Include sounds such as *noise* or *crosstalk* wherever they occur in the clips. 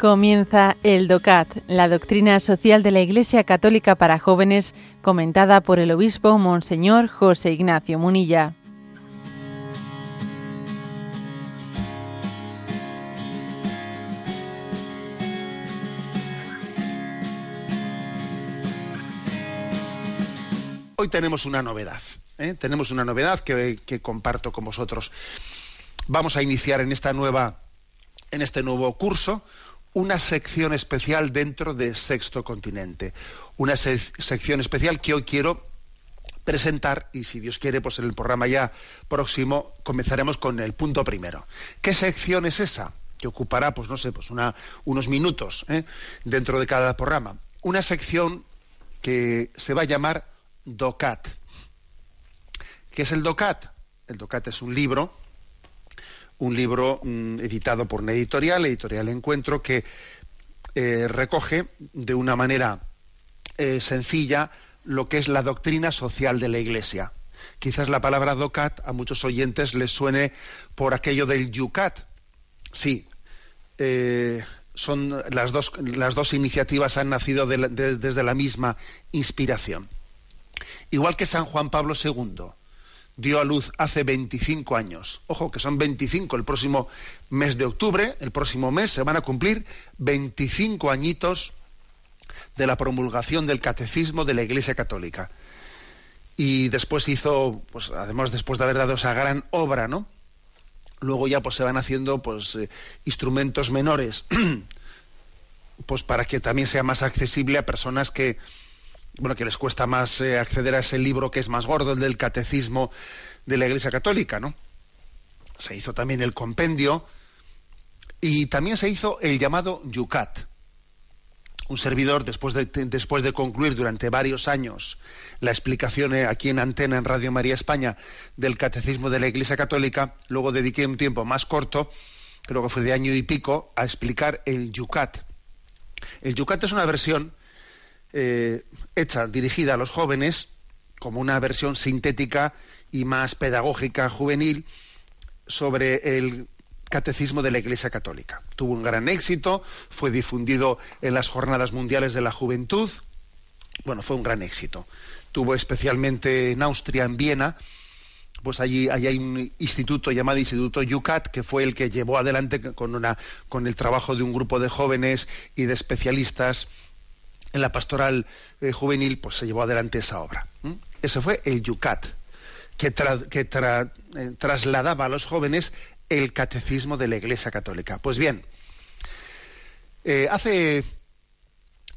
Comienza el DOCAT, la doctrina social de la Iglesia Católica para jóvenes, comentada por el obispo Monseñor José Ignacio Munilla. Hoy tenemos una novedad, ¿eh? tenemos una novedad que, que comparto con vosotros. Vamos a iniciar en esta nueva, en este nuevo curso, una sección especial dentro de Sexto Continente. Una sección especial que hoy quiero presentar y si Dios quiere, pues en el programa ya próximo comenzaremos con el punto primero. ¿Qué sección es esa? Que ocupará, pues no sé, pues una, unos minutos ¿eh? dentro de cada programa. Una sección que se va a llamar DOCAT. ¿Qué es el DOCAT? El DOCAT es un libro un libro mm, editado por una editorial, Editorial Encuentro, que eh, recoge de una manera eh, sencilla lo que es la doctrina social de la Iglesia. Quizás la palabra DOCAT a muchos oyentes les suene por aquello del YUCAT. Sí, eh, son las dos, las dos iniciativas han nacido desde la misma inspiración. Igual que San Juan Pablo II dio a luz hace 25 años. Ojo, que son 25 el próximo mes de octubre, el próximo mes se van a cumplir 25 añitos de la promulgación del catecismo de la Iglesia Católica. Y después hizo, pues además después de haber dado esa gran obra, ¿no? Luego ya pues se van haciendo pues eh, instrumentos menores *clears throat* pues para que también sea más accesible a personas que bueno, que les cuesta más eh, acceder a ese libro que es más gordo, el del catecismo de la Iglesia Católica, ¿no? Se hizo también el compendio y también se hizo el llamado Yucat. Un servidor, después de, después de concluir durante varios años la explicación eh, aquí en Antena, en Radio María España, del catecismo de la Iglesia Católica, luego dediqué un tiempo más corto, creo que fue de año y pico, a explicar el Yucat. El Yucat es una versión eh, hecha, dirigida a los jóvenes, como una versión sintética y más pedagógica juvenil sobre el catecismo de la Iglesia Católica. Tuvo un gran éxito, fue difundido en las Jornadas Mundiales de la Juventud, bueno, fue un gran éxito. Tuvo especialmente en Austria, en Viena, pues allí, allí, hay un instituto llamado Instituto Yucat, que fue el que llevó adelante con, una, con el trabajo de un grupo de jóvenes y de especialistas en la pastoral eh, juvenil, pues se llevó adelante esa obra. Ese fue el Yucat, que, eh, trasladaba a los jóvenes el catecismo de la Iglesia Católica. Pues bien, eh, hace,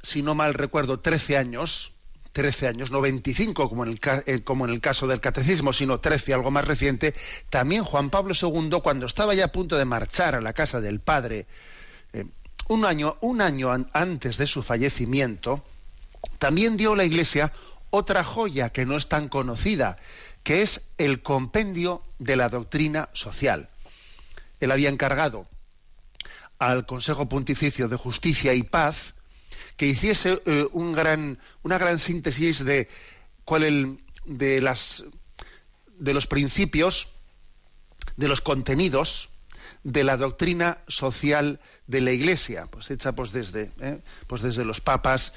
si no mal recuerdo, 13 años, 13 años, no 25 como en, el, como en el caso del catecismo, sino 13, algo más reciente, también Juan Pablo II, cuando estaba ya a punto de marchar a la casa del Padre, un año, antes de su fallecimiento, también dio la Iglesia otra joya que no es tan conocida, que es el compendio de la doctrina social. Él había encargado al Consejo Pontificio de Justicia y Paz que hiciese eh, una gran síntesis de cuál el, de los principios, de los contenidos de la doctrina social de la Iglesia, pues hecha pues desde, ¿eh? pues desde los papas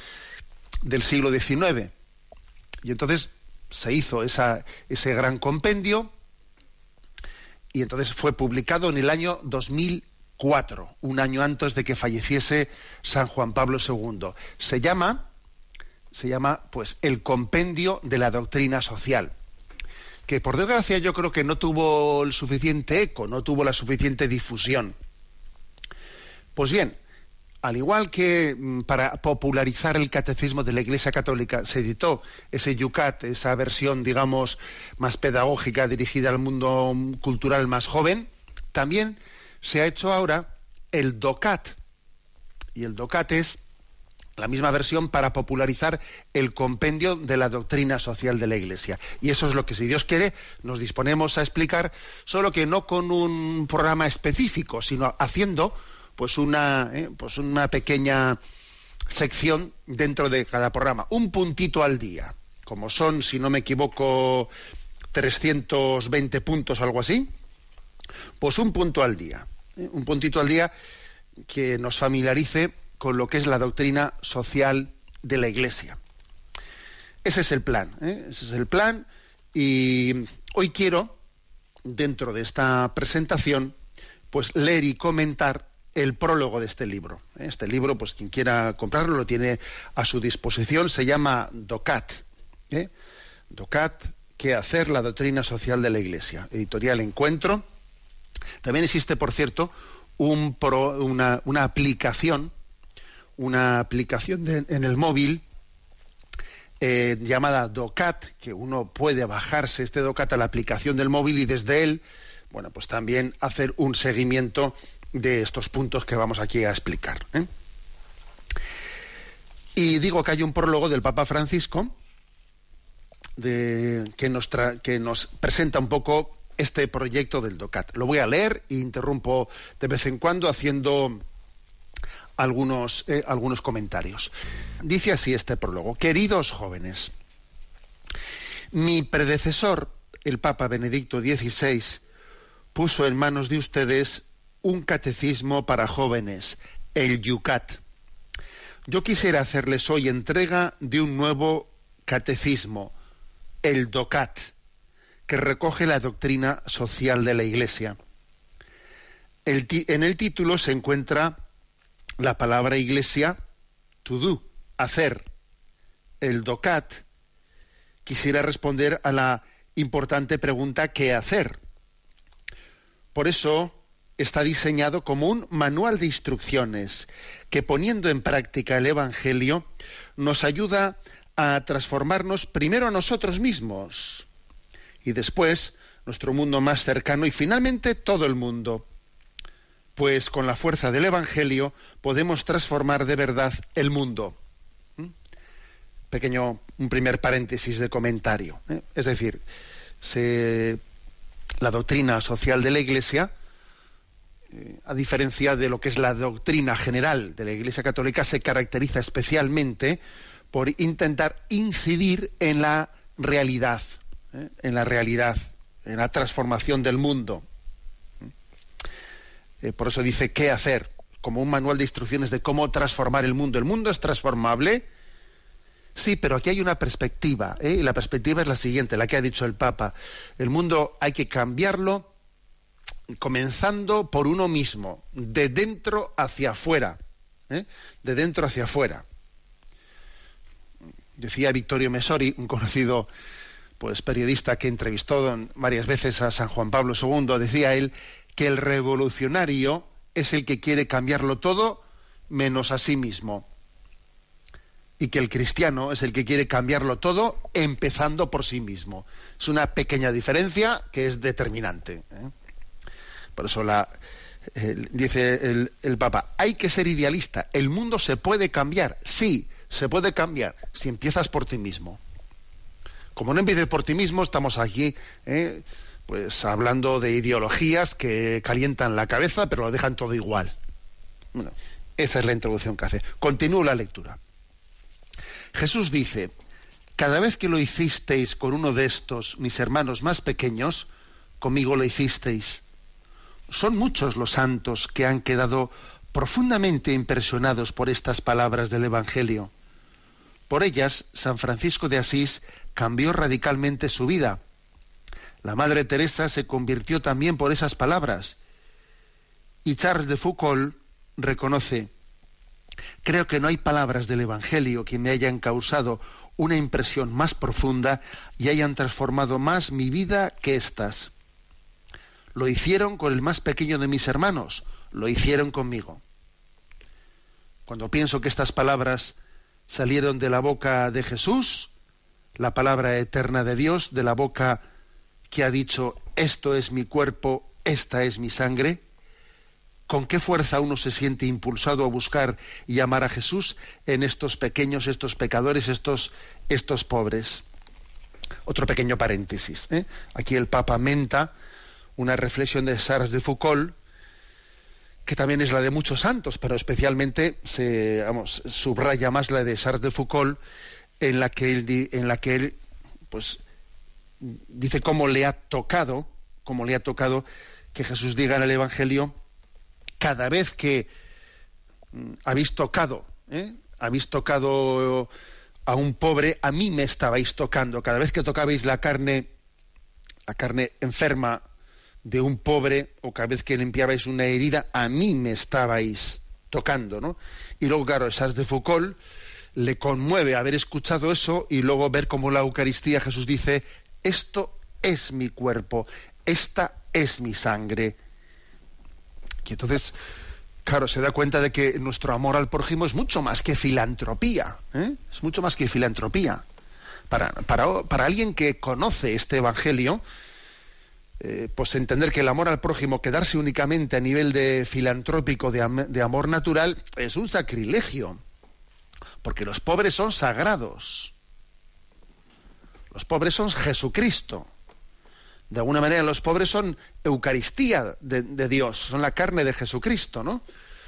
del siglo XIX. Y entonces se hizo ese gran compendio y entonces fue publicado en el año 2004, un año antes de que falleciese San Juan Pablo II. Se llama, se llama pues el compendio de la doctrina social que por desgracia yo creo que no tuvo el suficiente eco, no tuvo la suficiente difusión. Pues bien, al igual que mm, para popularizar el catecismo de la Iglesia Católica se editó ese Yucat, esa versión, digamos, más pedagógica dirigida al mundo cultural más joven, también se ha hecho ahora el DOCAT. Y el DOCAT es la misma versión para popularizar el compendio de la doctrina social de la Iglesia. Y eso es lo que, si Dios quiere, nos disponemos a explicar, solo que no con un programa específico, sino haciendo pues una, eh, pues una pequeña sección dentro de cada programa, un puntito al día, como son, si no me equivoco, 320 puntos, algo así, pues un punto al día, eh, un puntito al día que nos familiarice con lo que es la doctrina social de la Iglesia. Ese es el plan, ¿eh? ese es el plan y hoy quiero, dentro de esta presentación, pues leer y comentar el prólogo de este libro. ¿eh? Este libro, pues quien quiera comprarlo lo tiene a su disposición, se llama DOCAT. ¿eh? DOCAT, ¿qué hacer la doctrina social de la Iglesia? Editorial Encuentro. También existe, por cierto, una, aplicación, una aplicación en el móvil eh, llamada DOCAT, que uno puede bajarse este DOCAT a la aplicación del móvil y desde él, bueno, pues también hacer un seguimiento de estos puntos que vamos aquí a explicar. ¿eh? Y digo que hay un prólogo del Papa Francisco que, nos que nos presenta un poco este proyecto del DOCAT. Lo voy a leer e interrumpo de vez en cuando haciendo algunos, eh, algunos comentarios. Dice así este prólogo. Queridos jóvenes, mi predecesor, el Papa Benedicto XVI, puso en manos de ustedes un catecismo para jóvenes, el Yucat. Yo quisiera hacerles hoy entrega de un nuevo catecismo, el DOCAT, que recoge la doctrina social de la Iglesia. en el título se encuentra la palabra iglesia, to do, hacer. El DOCAT quisiera responder a la importante pregunta ¿qué hacer? Por eso está diseñado como un manual de instrucciones que poniendo en práctica el Evangelio nos ayuda a transformarnos primero a nosotros mismos y después nuestro mundo más cercano y finalmente todo el mundo pues con la fuerza del Evangelio podemos transformar de verdad el mundo. ¿Mm? Pequeño, un primer paréntesis de comentario. ¿eh? Es decir, la doctrina social de la Iglesia, eh, a diferencia de lo que es la doctrina general de la Iglesia Católica, se caracteriza especialmente por intentar incidir en la realidad, ¿eh? en la realidad, en la transformación del mundo. Eh, por eso dice qué hacer, como un manual de instrucciones de cómo transformar el mundo. ¿El mundo es transformable? Sí, pero aquí hay una perspectiva, ¿eh? y la perspectiva es la siguiente, la que ha dicho el Papa. El mundo hay que cambiarlo comenzando por uno mismo, de dentro hacia afuera, ¿eh? de dentro hacia afuera. Decía Victorio Mesori, un conocido pues periodista que entrevistó varias veces a San Juan Pablo II, decía él que el revolucionario es el que quiere cambiarlo todo menos a sí mismo. Y que el cristiano es el que quiere cambiarlo todo empezando por sí mismo. Es una pequeña diferencia que es determinante. ¿eh? Por eso dice el, el Papa, hay que ser idealista. El mundo se puede cambiar, sí, se puede cambiar si empiezas por ti mismo. Como no empieces por ti mismo, estamos aquí ¿eh? Pues hablando de ideologías que calientan la cabeza, pero lo dejan todo igual. Bueno, esa es la introducción que hace. Continúo la lectura. Jesús dice, cada vez que lo hicisteis con uno de estos, mis hermanos más pequeños, conmigo lo hicisteis. Son muchos los santos que han quedado profundamente impresionados por estas palabras del Evangelio. Por ellas, San Francisco de Asís cambió radicalmente su vida la Madre Teresa se convirtió también por esas palabras. Y Charles de Foucault reconoce, creo que no hay palabras del Evangelio que me hayan causado una impresión más profunda y hayan transformado más mi vida que estas. Lo hicieron con el más pequeño de mis hermanos, lo hicieron conmigo. Cuando pienso que estas palabras salieron de la boca de Jesús, la palabra eterna de Dios, de la boca que ha dicho, esto es mi cuerpo, esta es mi sangre? ¿Con qué fuerza uno se siente impulsado a buscar y amar a Jesús en estos pequeños, estos pecadores, estos, estos pobres? Otro pequeño paréntesis. ¿eh? Aquí el Papa menta una reflexión de Sarres de Foucault, que también es la de muchos santos, pero especialmente se subraya más la de Sarres de Foucault, en la que él, en la que él pues, dice cómo le ha tocado, cómo le ha tocado que Jesús diga en el Evangelio, cada vez que mm, habéis tocado, ¿eh? habéis tocado a un pobre, a mí me estabais tocando. Cada vez que tocabais la carne, la carne enferma de un pobre, o cada vez que limpiabais una herida, a mí me estabais tocando, ¿no? Y luego, claro, Charles de Foucault le conmueve haber escuchado eso y luego ver cómo la Eucaristía Jesús dice, esto es mi cuerpo, esta es mi sangre. Y entonces, claro, se da cuenta de que nuestro amor al prójimo es mucho más que filantropía, ¿eh? es mucho más que filantropía. Para, para, alguien que conoce este Evangelio, eh, pues entender que el amor al prójimo, quedarse únicamente a nivel de filantrópico, de, de amor natural, es un sacrilegio porque los pobres son sagrados. Los pobres son Jesucristo. De alguna manera los pobres son Eucaristía de, Dios, son la carne de Jesucristo, ¿no?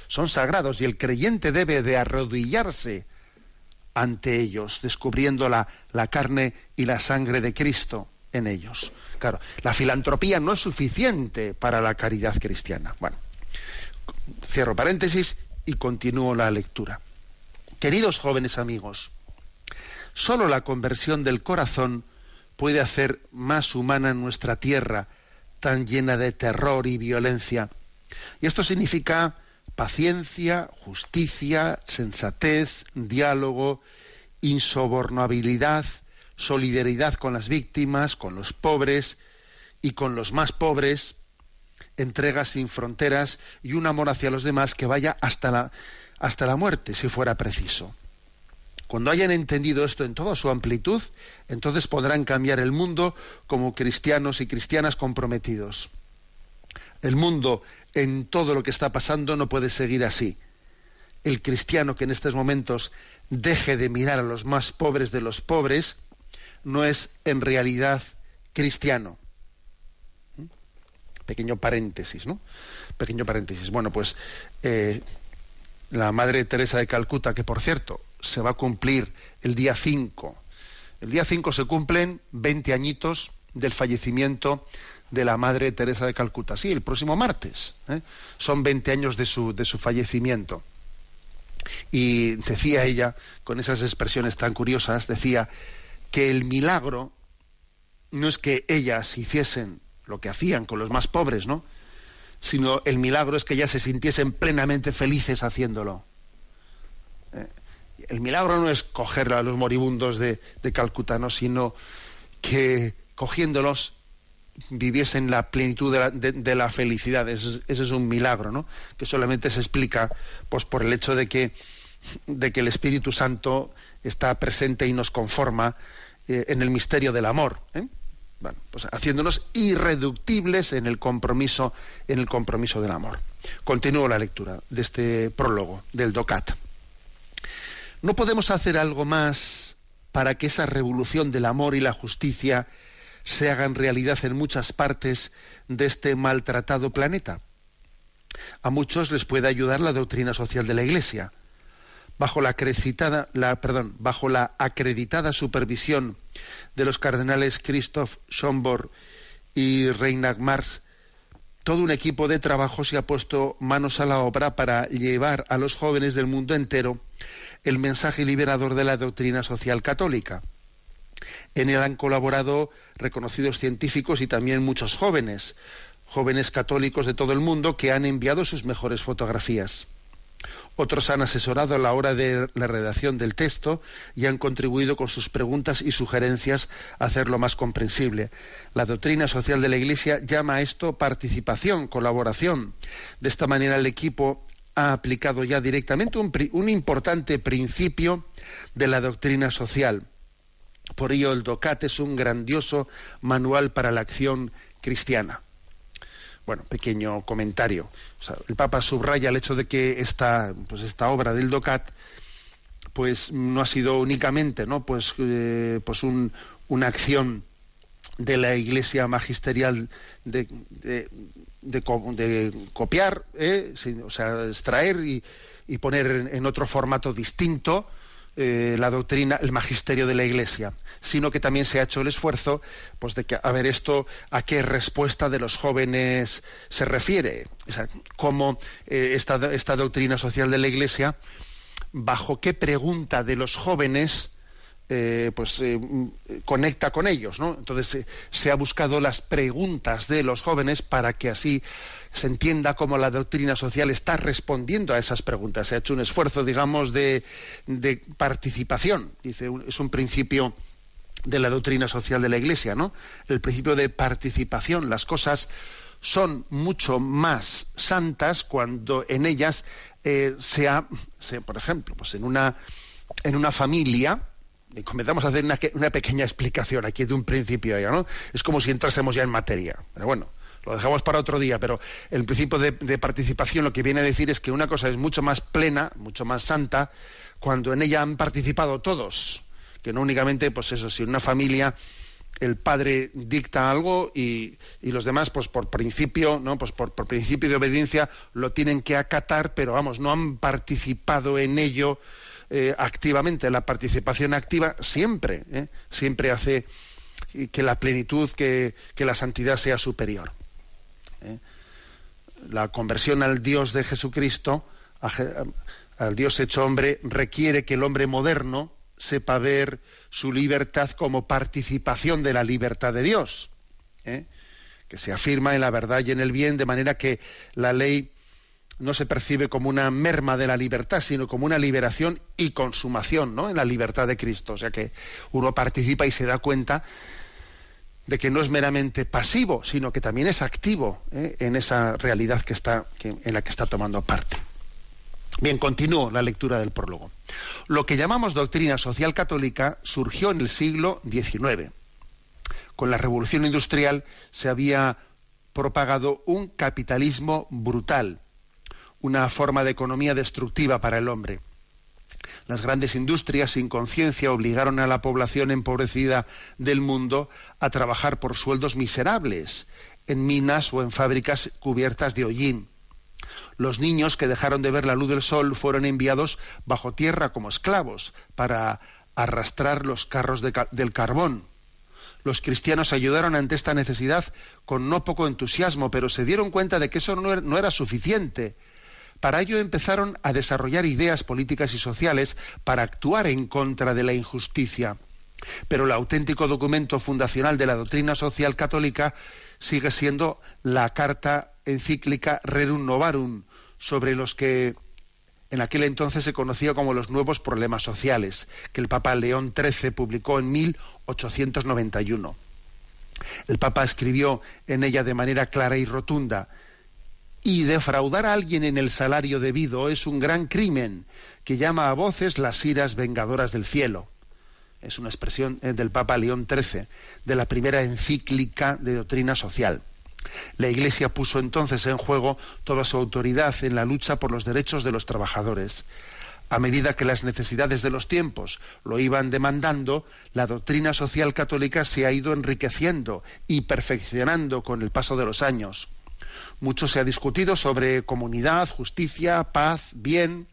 Son sagrados y el creyente debe de arrodillarse ante ellos, descubriendo la, la carne y la sangre de Cristo en ellos. Claro, la filantropía no es suficiente para la caridad cristiana. Bueno, cierro paréntesis y continúo la lectura. Queridos jóvenes amigos, solo la conversión del corazón puede hacer más humana nuestra tierra, tan llena de terror y violencia. Y esto significa paciencia, justicia, sensatez, diálogo, insobornabilidad, solidaridad con las víctimas, con los pobres y con los más pobres, entrega sin fronteras y un amor hacia los demás que vaya hasta la, hasta la muerte, si fuera preciso. Cuando hayan entendido esto en toda su amplitud, entonces podrán cambiar el mundo como cristianos y cristianas comprometidos. El mundo en todo lo que está pasando no puede seguir así. El cristiano que en estos momentos deje de mirar a los más pobres de los pobres no es en realidad cristiano. ¿Mm? Pequeño paréntesis, ¿no? Pequeño paréntesis. Bueno, pues eh, la Madre Teresa de Calcuta, que por cierto se va a cumplir el día 5. El día 5 se cumplen 20 añitos del fallecimiento de la Madre Teresa de Calcuta. Sí, el próximo martes. ¿eh? Son 20 años de su, de su fallecimiento. Y decía ella, con esas expresiones tan curiosas, decía que el milagro no es que ellas hiciesen lo que hacían con los más pobres, ¿no? sino el milagro es que ya se sintiesen plenamente felices haciéndolo. El milagro no es coger a los moribundos de, Calcuta, sino que cogiéndolos viviesen la plenitud de la, felicidad. Ese, es un milagro, ¿no? Que solamente se explica pues, por el hecho de que, de que el Espíritu Santo está presente y nos conforma eh, en el misterio del amor. ¿eh? bueno, pues haciéndonos irreductibles en el compromiso, en el compromiso del amor. Continúo la lectura de este prólogo del DOCAT. ¿No podemos hacer algo más para que esa revolución del amor y la justicia se hagan realidad en muchas partes de este maltratado planeta? A muchos les puede ayudar la doctrina social de la Iglesia. Bajo la, la, perdón, bajo la acreditada supervisión de los cardenales Christoph Schomburg y Reinhard Marx, todo un equipo de trabajo se ha puesto manos a la obra para llevar a los jóvenes del mundo entero el mensaje liberador de la doctrina social católica. En él han colaborado reconocidos científicos y también muchos jóvenes, jóvenes católicos de todo el mundo que han enviado sus mejores fotografías. Otros han asesorado a la hora de la redacción del texto y han contribuido con sus preguntas y sugerencias a hacerlo más comprensible. La doctrina social de la Iglesia llama a esto participación, colaboración. De esta manera el equipo ha aplicado ya directamente un, importante principio de la doctrina social. Por ello el DOCAT es un grandioso manual para la acción cristiana. Bueno, pequeño comentario. el Papa subraya el hecho de que esta, pues esta obra del DOCAT pues no ha sido únicamente ¿no? pues, eh, pues una acción de la Iglesia magisterial de, de, copiar, ¿eh? o sea, extraer y, poner en, otro formato distinto eh, la doctrina, el magisterio de la Iglesia, sino que también se ha hecho el esfuerzo, pues, de que a ver esto a qué respuesta de los jóvenes se refiere, o sea, cómo eh, esta, esta doctrina social de la Iglesia, bajo qué pregunta de los jóvenes eh, pues eh, conecta con ellos, ¿no? Entonces eh, se ha buscado las preguntas de los jóvenes para que así se entienda cómo la doctrina social está respondiendo a esas preguntas. Se ha hecho un esfuerzo, digamos, de, participación. Dice, es un principio de la doctrina social de la Iglesia, ¿no? El principio de participación. Las cosas son mucho más santas cuando en ellas sea, por ejemplo, pues en una en una familia comenzamos a hacer una, pequeña explicación aquí de un principio ya, ¿no? Es como si entrásemos ya en materia. Pero bueno, lo dejamos para otro día, pero el principio de, participación lo que viene a decir es que una cosa es mucho más plena, mucho más santa, cuando en ella han participado todos, que no únicamente, pues eso, si una familia el padre dicta algo y, los demás, pues por principio, ¿no? Pues por, por, principio de obediencia lo tienen que acatar, pero vamos, no han participado en ello eh, activamente. La participación activa siempre, ¿eh? siempre hace que la plenitud, que, la santidad sea superior. ¿eh? La conversión al Dios de Jesucristo, al Dios hecho hombre, requiere que el hombre moderno sepa ver su libertad como participación de la libertad de Dios, que se afirma en la verdad y en el bien, de manera que la ley no se percibe como una merma de la libertad, sino como una liberación y consumación ¿no? en la libertad de Cristo. O sea que uno participa y se da cuenta de que no es meramente pasivo, sino que también es activo ¿eh? en esa realidad que está, en la que está tomando parte. Bien, continúo la lectura del prólogo. Lo que llamamos doctrina social católica surgió en el siglo XIX. Con la revolución industrial se había propagado un capitalismo brutal, una forma de economía destructiva para el hombre. Las grandes industrias sin conciencia obligaron a la población empobrecida del mundo a trabajar por sueldos miserables en minas o en fábricas cubiertas de hollín. Los niños que dejaron de ver la luz del sol fueron enviados bajo tierra como esclavos para arrastrar los carros del carbón. Los cristianos ayudaron ante esta necesidad con no poco entusiasmo, pero se dieron cuenta de que eso no era suficiente para ello empezaron a desarrollar ideas políticas y sociales para actuar en contra de la injusticia. Pero el auténtico documento fundacional de la doctrina social católica sigue siendo la carta encíclica Rerum Novarum, sobre los que en aquel entonces se conocía como los nuevos problemas sociales, que el Papa León XIII publicó en 1891. El Papa escribió en ella de manera clara y rotunda y defraudar a alguien en el salario debido es un gran crimen que llama a voces las iras vengadoras del cielo. Es una expresión eh, del Papa León XIII, de la primera encíclica de doctrina social. La Iglesia puso entonces en juego toda su autoridad en la lucha por los derechos de los trabajadores. A medida que las necesidades de los tiempos lo iban demandando, la doctrina social católica se ha ido enriqueciendo y perfeccionando con el paso de los años. Mucho se ha discutido sobre comunidad, justicia, paz, bien.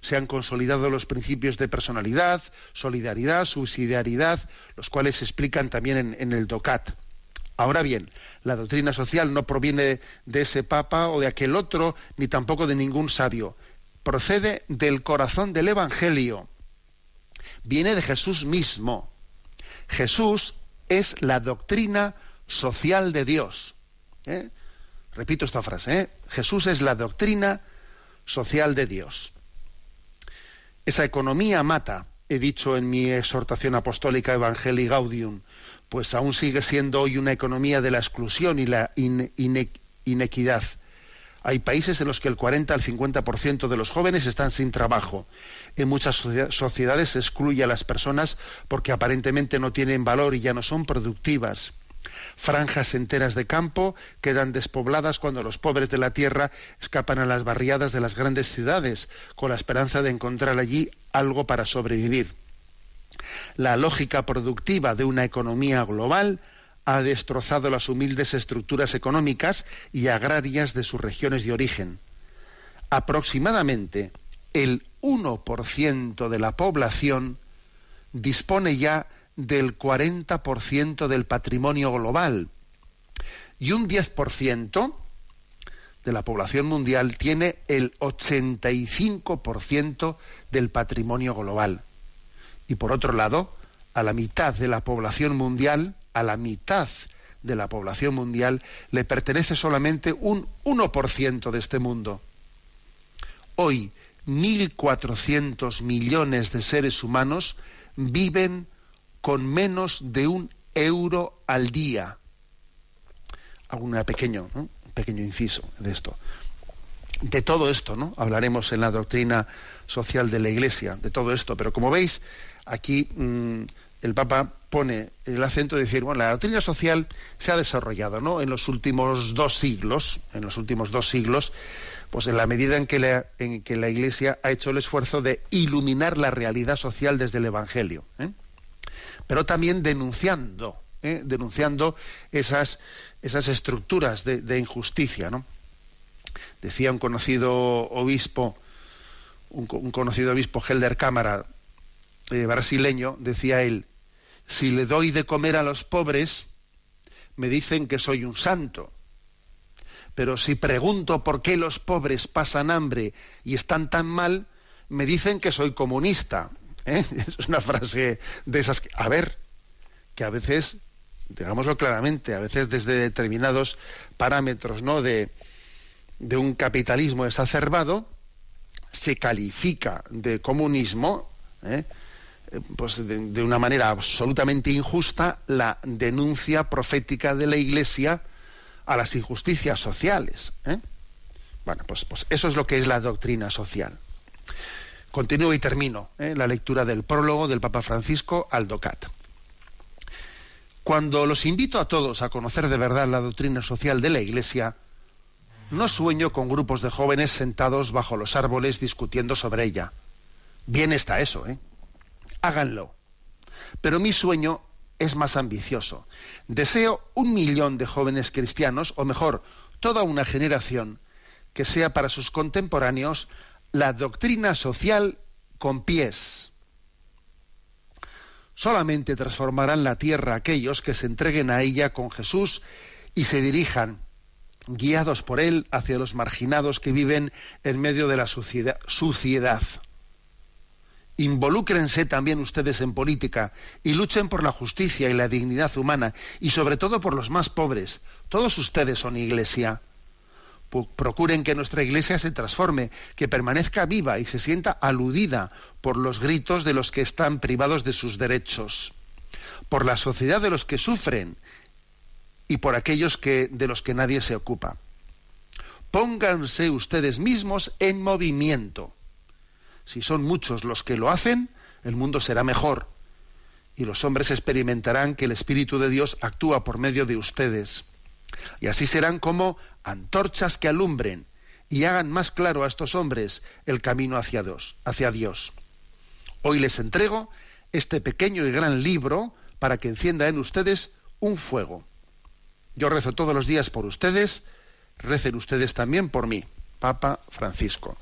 Se han consolidado los principios de personalidad, solidaridad, subsidiariedad, los cuales se explican también en, el DOCAT. Ahora bien, la doctrina social no proviene de ese papa o de aquel otro, ni tampoco de ningún sabio. Procede del corazón del Evangelio. Viene de Jesús mismo. Jesús es la doctrina social de Dios. ¿eh? Repito esta frase, ¿eh? Jesús es la doctrina social de Dios. Esa economía mata, he dicho en mi exhortación apostólica Evangelii Gaudium, pues aún sigue siendo hoy una economía de la exclusión y la inequidad. Hay países en los que el 40 al 50% de los jóvenes están sin trabajo. En muchas sociedades se excluye a las personas porque aparentemente no tienen valor y ya no son productivas. Franjas enteras de campo quedan despobladas cuando los pobres de la tierra escapan a las barriadas de las grandes ciudades con la esperanza de encontrar allí algo para sobrevivir. La lógica productiva de una economía global ha destrozado las humildes estructuras económicas y agrarias de sus regiones de origen. Aproximadamente el 1% de la población dispone ya del 40% del patrimonio global y un 10% de la población mundial tiene el 85% del patrimonio global. Y por otro lado, a la mitad de la población mundial, a la mitad de la población mundial, le pertenece solamente un 1% de este mundo. Hoy, 1.400 millones de seres humanos viven con menos de un euro al día. Hago un pequeño, pequeño inciso de esto. De todo esto, ¿no? Hablaremos en la doctrina social de la Iglesia, de todo esto. Pero como veis, aquí mm, el Papa pone el acento de decir, bueno, la doctrina social se ha desarrollado, ¿no? En los últimos dos siglos, en los últimos dos siglos, pues en la medida en que la, en que la Iglesia ha hecho el esfuerzo de iluminar la realidad social desde el Evangelio. ¿eh? Pero también denunciando, ¿eh? denunciando esas, esas estructuras de, injusticia. ¿no? Decía un conocido obispo, un, conocido obispo Helder Cámara, eh, brasileño, decía él, si le doy de comer a los pobres, me dicen que soy un santo. Pero si pregunto por qué los pobres pasan hambre y están tan mal, me dicen que soy comunista. *laughs* ¿eh? Es una frase de esas que, a ver, que a veces, digámoslo claramente, a veces desde determinados parámetros ¿no? de, de un capitalismo exacerbado, se califica de comunismo, ¿eh? pues de, una manera absolutamente injusta, la denuncia profética de la Iglesia a las injusticias sociales. ¿eh? Bueno, pues, pues eso es lo que es la doctrina social. Continúo y termino ¿eh? la lectura del prólogo del Papa Francisco al DOCAT. Cuando los invito a todos a conocer de verdad la doctrina social de la Iglesia, no sueño con grupos de jóvenes sentados bajo los árboles discutiendo sobre ella. Bien está eso, ¿eh? Háganlo. Pero mi sueño es más ambicioso. Deseo un millón de jóvenes cristianos, o mejor, toda una generación, que sea para sus contemporáneos la doctrina social con pies. Solamente transformarán la tierra aquellos que se entreguen a ella con Jesús y se dirijan, guiados por él, hacia los marginados que viven en medio de la suciedad. Involúcrense también ustedes en política y luchen por la justicia y la dignidad humana y sobre todo por los más pobres. Todos ustedes son iglesia procuren que nuestra iglesia se transforme, que permanezca viva y se sienta aludida por los gritos de los que están privados de sus derechos, por la sociedad de los que sufren y por aquellos que, de los que nadie se ocupa. Pónganse ustedes mismos en movimiento. Si son muchos los que lo hacen, el mundo será mejor y los hombres experimentarán que el Espíritu de Dios actúa por medio de ustedes. Y así serán como antorchas que alumbren y hagan más claro a estos hombres el camino hacia Dios, hacia Dios. Hoy les entrego este pequeño y gran libro para que encienda en ustedes un fuego. Yo rezo todos los días por ustedes, recen ustedes también por mí, Papa Francisco.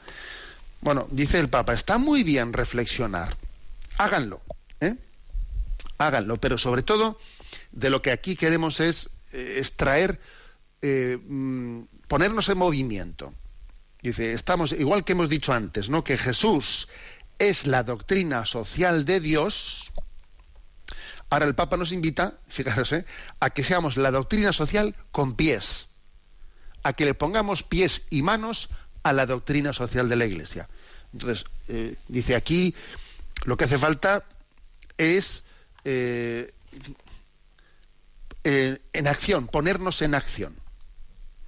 Bueno, dice el Papa, está muy bien reflexionar. Háganlo, ¿eh? Háganlo, pero sobre todo de lo que aquí queremos es eh, extraer, eh, mm, ponernos en movimiento. Dice, estamos, igual que hemos dicho antes, ¿no? Que Jesús es la doctrina social de Dios. Ahora el Papa nos invita, *laughs* fijaros, ¿eh? a que seamos la doctrina social con pies, a que le pongamos pies y manos a la doctrina social de la Iglesia. Entonces, dice aquí, lo que hace falta es eh, en acción, ponernos en acción.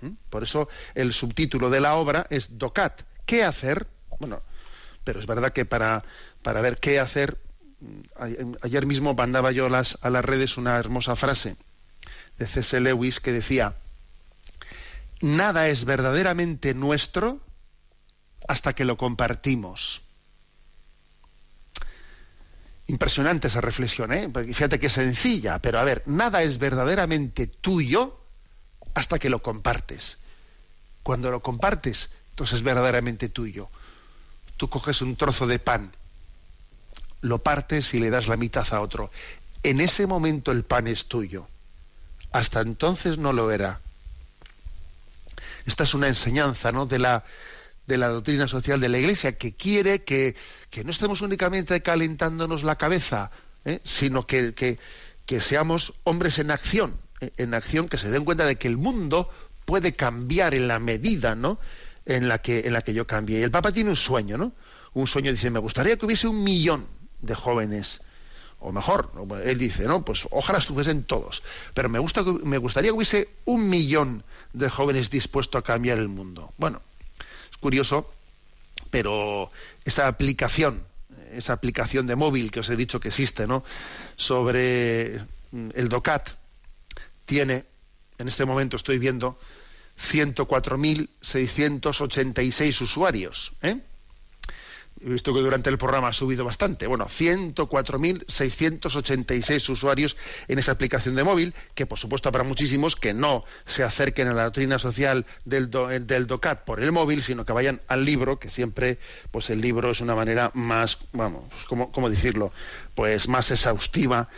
¿Mm? Por eso el subtítulo de la obra es DOCAT. ¿Qué hacer? Bueno, pero es verdad que para, para ver qué hacer, mm, ayer mismo mandaba yo las, a las redes una hermosa frase de C.S. Lewis que decía, nada es verdaderamente nuestro hasta que lo compartimos. Impresionante esa reflexión, ¿eh? fíjate que sencilla, pero a ver, nada es verdaderamente tuyo hasta que lo compartes. Cuando lo compartes, entonces es verdaderamente tuyo. tú coges un trozo de pan, lo partes y le das la mitad a otro. En ese momento el pan es tuyo. Hasta entonces no lo era. Esta es una enseñanza ¿no? de, la, de la doctrina social de la Iglesia que quiere que, no estemos únicamente calentándonos la cabeza, ¿eh? sino que, que, seamos hombres en acción, ¿eh? en acción que se den cuenta de que el mundo puede cambiar en la medida ¿no? en, la que, en la que yo cambie. Y el Papa tiene un sueño, ¿no? Un sueño dice, me gustaría que hubiese un millón de jóvenes o mejor, él dice, ¿no? Pues ojalá estuviesen todos, pero me, gusta, me gustaría que hubiese un millón de jóvenes dispuestos a cambiar el mundo. Bueno, es curioso, pero esa aplicación, esa aplicación de móvil que os he dicho que existe, ¿no? Sobre mm, el DOCAT, tiene, en este momento estoy viendo, 104.686 usuarios, ¿eh? He visto que durante el programa ha subido bastante. Bueno, 104.686 usuarios en esa aplicación de móvil, que por supuesto habrá muchísimos que no se acerquen a la doctrina social del, del DOCAT por el móvil, sino que vayan al libro, que siempre, pues el libro es una manera más, vamos, pues, ¿cómo, decirlo? Pues más exhaustiva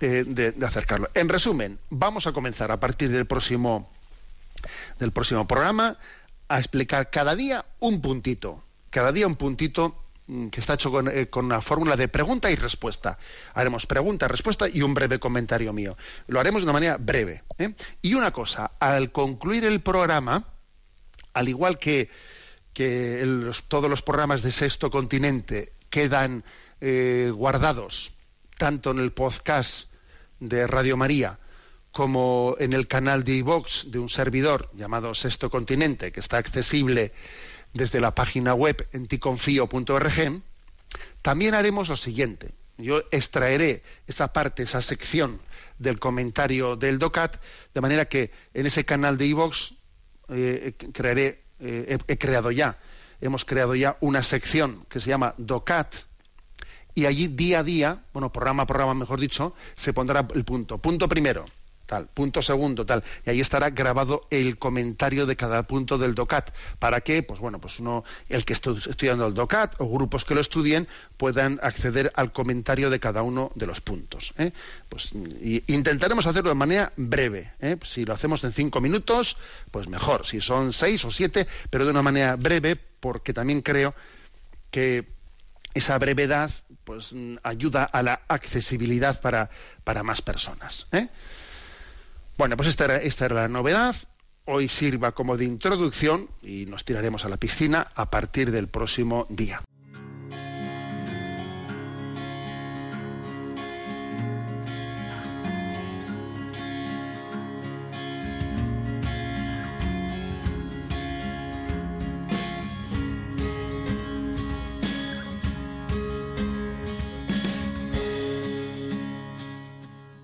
eh, de, de acercarlo. En resumen, vamos a comenzar a partir del próximo, del próximo programa a explicar cada día un puntito cada día un puntito mm, que está hecho eh, con, una fórmula de pregunta y respuesta. Haremos pregunta, respuesta y un breve comentario mío. Lo haremos de una manera breve. ¿eh? Y una cosa, al concluir el programa, al igual que, todos los programas de Sexto Continente quedan eh, guardados tanto en el podcast de Radio María como en el canal de iVox de un servidor llamado Sexto Continente, que está accesible desde la página web enticonfío.org, también haremos lo siguiente. Yo extraeré esa parte, esa sección del comentario del DOCAT, de manera que en ese canal de iVox eh, crearé, eh, he, creado ya, hemos creado ya una sección que se llama DOCAT, y allí día a día, bueno, programa a programa, mejor dicho, se pondrá el punto. Punto primero, tal, punto segundo, tal, y ahí estará grabado el comentario de cada punto del DOCAT, para que, pues bueno, pues uno, el que esté estudiando el DOCAT o grupos que lo estudien puedan acceder al comentario de cada uno de los puntos. ¿eh? Pues intentaremos hacerlo de manera breve. ¿eh? Si lo hacemos en cinco minutos, pues mejor. Si son seis o siete, pero de una manera breve, porque también creo que esa brevedad pues ayuda a la accesibilidad para, para más personas. ¿eh? Bueno, pues esta era, esta era la novedad. Hoy sirva como de introducción y nos tiraremos a la piscina a partir del próximo día.